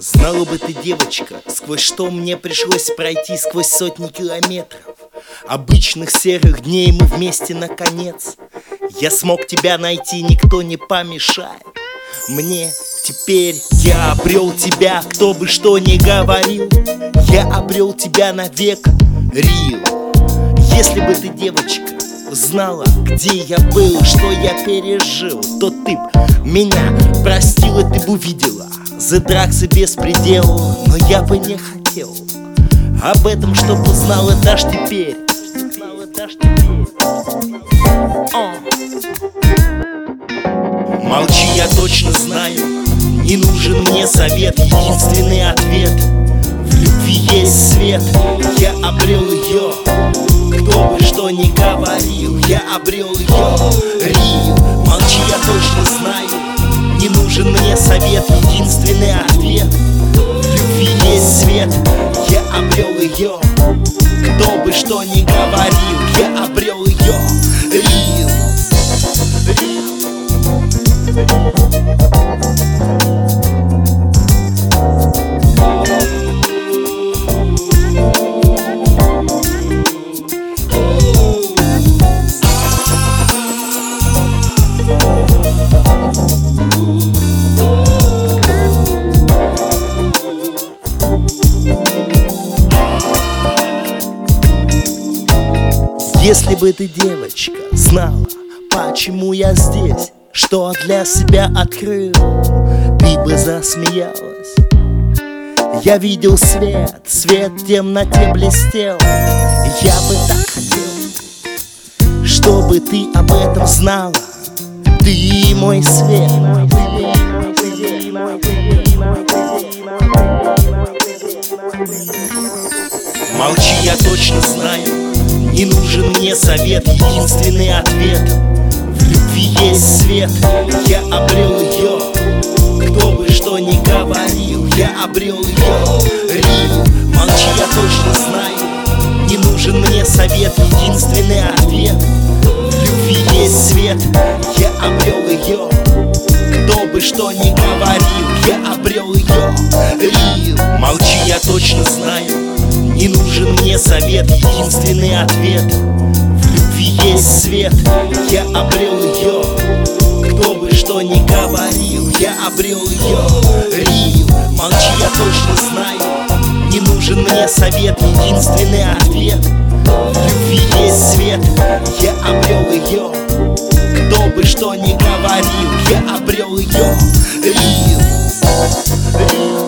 Знала бы ты, девочка, сквозь что мне пришлось пройти сквозь сотни километров. Обычных серых дней мы вместе наконец Я смог тебя найти, никто не помешает. Мне теперь я обрел тебя, кто бы что ни говорил. Я обрел тебя навек, Рил. Если бы ты, девочка, знала, где я был, что я пережил То ты б меня простила, ты бы увидела Задраться без предела, но я бы не хотел. Об этом, чтоб узнала даже теперь. Молчи, я точно знаю Не нужен мне совет, единственный ответ. В любви есть свет, я обрел ее Кто бы что ни говорил, я обрел ее ее Кто бы что ни говорил, я обрел ее Рил Если бы ты, девочка, знала, почему я здесь Что для себя открыл, ты бы засмеялась. Я видел свет, свет в темноте блестел. Я бы так хотел, чтобы ты об этом знала. Ты мой свет, Молчи, я точно знаю не нужен мне совет, единственный ответ. В любви есть свет, я обрел ее Кто бы что ни говорил, я обрел ее Рил, молчи, я точно знаю Не нужен мне совет, единственный ответ. В любви есть свет, я обрел ее Кто бы что ни говорил, я обрел ее Рил, молчи, я точно знаю не нужен мне совет, единственный ответ. В любви есть свет, я обрел ее Кто бы что ни говорил, я обрел ее Рим, молчи, я точно знаю. Не нужен мне совет, единственный ответ. В любви есть свет, я обрел ее Кто бы что ни говорил, я обрел ее Рим, Рим